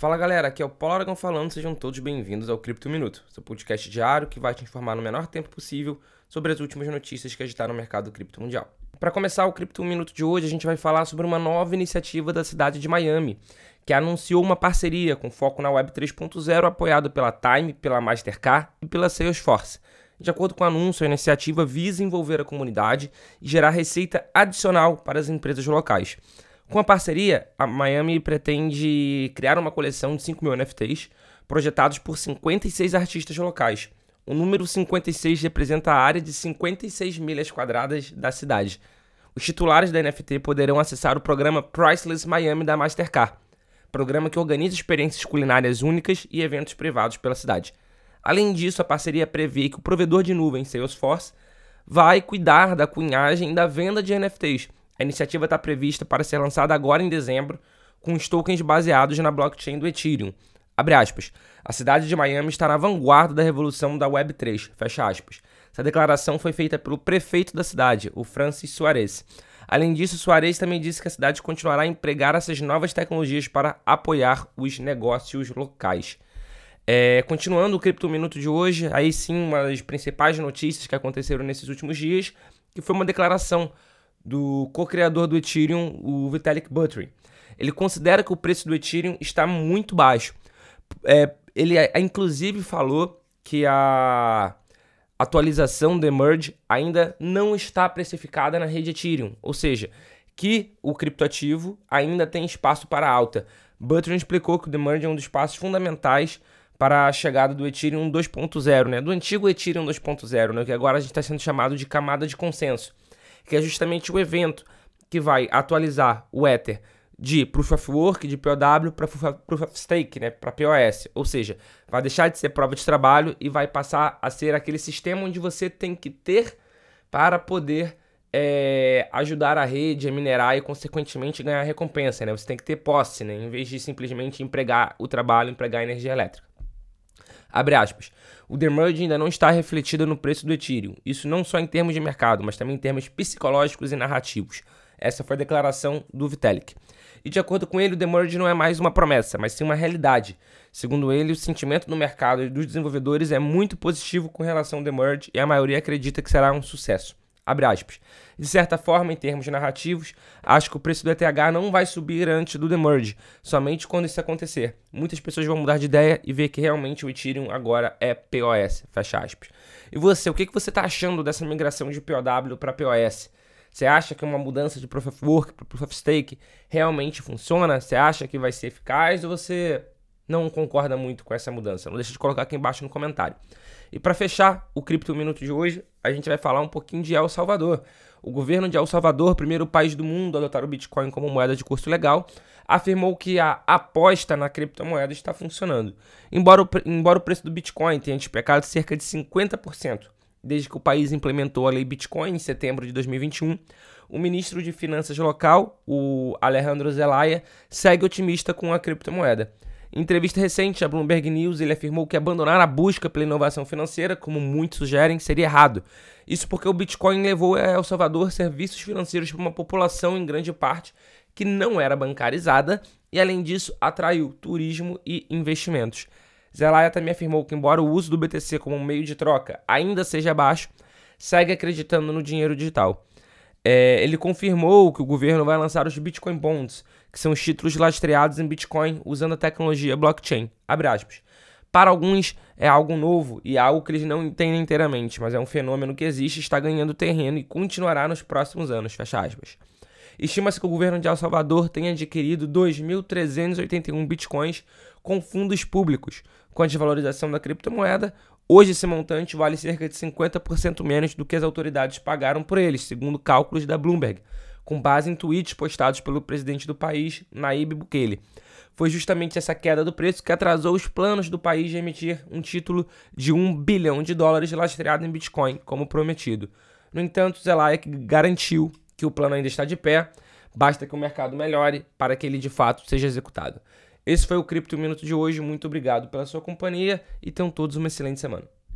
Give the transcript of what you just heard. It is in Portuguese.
Fala galera, aqui é o Paulo Aragão falando, sejam todos bem-vindos ao Cripto Minuto, seu podcast diário que vai te informar no menor tempo possível sobre as últimas notícias que agitaram o mercado cripto mundial. Para começar o Cripto Minuto de hoje, a gente vai falar sobre uma nova iniciativa da cidade de Miami, que anunciou uma parceria com foco na Web 3.0 apoiado pela Time, pela Mastercard e pela Salesforce. De acordo com o anúncio, a iniciativa visa envolver a comunidade e gerar receita adicional para as empresas locais. Com a parceria, a Miami pretende criar uma coleção de 5 mil NFTs projetados por 56 artistas locais. O número 56 representa a área de 56 milhas quadradas da cidade. Os titulares da NFT poderão acessar o programa Priceless Miami da Mastercard, programa que organiza experiências culinárias únicas e eventos privados pela cidade. Além disso, a parceria prevê que o provedor de nuvem Salesforce vai cuidar da cunhagem e da venda de NFTs a iniciativa está prevista para ser lançada agora em dezembro, com os tokens baseados na blockchain do Ethereum. Abre aspas. A cidade de Miami está na vanguarda da revolução da Web3. Fecha aspas. Essa declaração foi feita pelo prefeito da cidade, o Francis Suarez. Além disso, Suarez também disse que a cidade continuará a empregar essas novas tecnologias para apoiar os negócios locais. É, continuando o Cripto Minuto de hoje, aí sim, uma das principais notícias que aconteceram nesses últimos dias, que foi uma declaração do co-criador do Ethereum, o Vitalik Buterin. Ele considera que o preço do Ethereum está muito baixo. É, ele inclusive falou que a atualização do Merge ainda não está precificada na rede Ethereum, ou seja, que o criptoativo ainda tem espaço para alta. Buterin explicou que o Merge é um dos passos fundamentais para a chegada do Ethereum 2.0, né? do antigo Ethereum 2.0, né? que agora a gente está sendo chamado de camada de consenso que é justamente o evento que vai atualizar o Ether de Proof of Work, de POW, para Proof of Stake, né, para POS. Ou seja, vai deixar de ser prova de trabalho e vai passar a ser aquele sistema onde você tem que ter para poder é, ajudar a rede a minerar e, consequentemente, ganhar recompensa. Né? Você tem que ter posse, né? em vez de simplesmente empregar o trabalho, empregar a energia elétrica. Abre aspas. O demerge ainda não está refletido no preço do Ethereum. Isso não só em termos de mercado, mas também em termos psicológicos e narrativos. Essa foi a declaração do Vitalik. E de acordo com ele, o demerge não é mais uma promessa, mas sim uma realidade. Segundo ele, o sentimento no mercado e dos desenvolvedores é muito positivo com relação ao demerge e a maioria acredita que será um sucesso. Abre aspas. De certa forma, em termos narrativos, acho que o preço do ETH não vai subir antes do Demerge, somente quando isso acontecer. Muitas pessoas vão mudar de ideia e ver que realmente o Ethereum agora é POS, fecha aspas. E você, o que você está achando dessa migração de POW para POS? Você acha que uma mudança de Proof of Work para Proof of Stake realmente funciona? Você acha que vai ser eficaz ou você não concorda muito com essa mudança? Não deixa de colocar aqui embaixo no comentário. E para fechar o Cripto Minuto de hoje, a gente vai falar um pouquinho de El Salvador. O governo de El Salvador, primeiro país do mundo a adotar o Bitcoin como moeda de curso legal, afirmou que a aposta na criptomoeda está funcionando. Embora o, embora o preço do Bitcoin tenha despecado cerca de 50% desde que o país implementou a lei Bitcoin em setembro de 2021, o ministro de Finanças local, o Alejandro Zelaya, segue otimista com a criptomoeda. Em entrevista recente à Bloomberg News, ele afirmou que abandonar a busca pela inovação financeira, como muitos sugerem, seria errado. Isso porque o Bitcoin levou a El Salvador serviços financeiros para uma população, em grande parte, que não era bancarizada e, além disso, atraiu turismo e investimentos. Zelaya também afirmou que, embora o uso do BTC como um meio de troca ainda seja baixo, segue acreditando no dinheiro digital. É, ele confirmou que o governo vai lançar os Bitcoin Bonds, que são os títulos lastreados em Bitcoin usando a tecnologia blockchain. Para alguns é algo novo e algo que eles não entendem inteiramente, mas é um fenômeno que existe, está ganhando terreno e continuará nos próximos anos. Estima-se que o governo de El Salvador tenha adquirido 2.381 bitcoins com fundos públicos. Com a desvalorização da criptomoeda, hoje esse montante vale cerca de 50% menos do que as autoridades pagaram por eles, segundo cálculos da Bloomberg com base em tweets postados pelo presidente do país, Naib Bukele. Foi justamente essa queda do preço que atrasou os planos do país de emitir um título de 1 bilhão de dólares lastreado em Bitcoin, como prometido. No entanto, Zelaya garantiu que o plano ainda está de pé, basta que o mercado melhore para que ele de fato seja executado. Esse foi o Cripto Minuto de hoje, muito obrigado pela sua companhia e tenham todos uma excelente semana.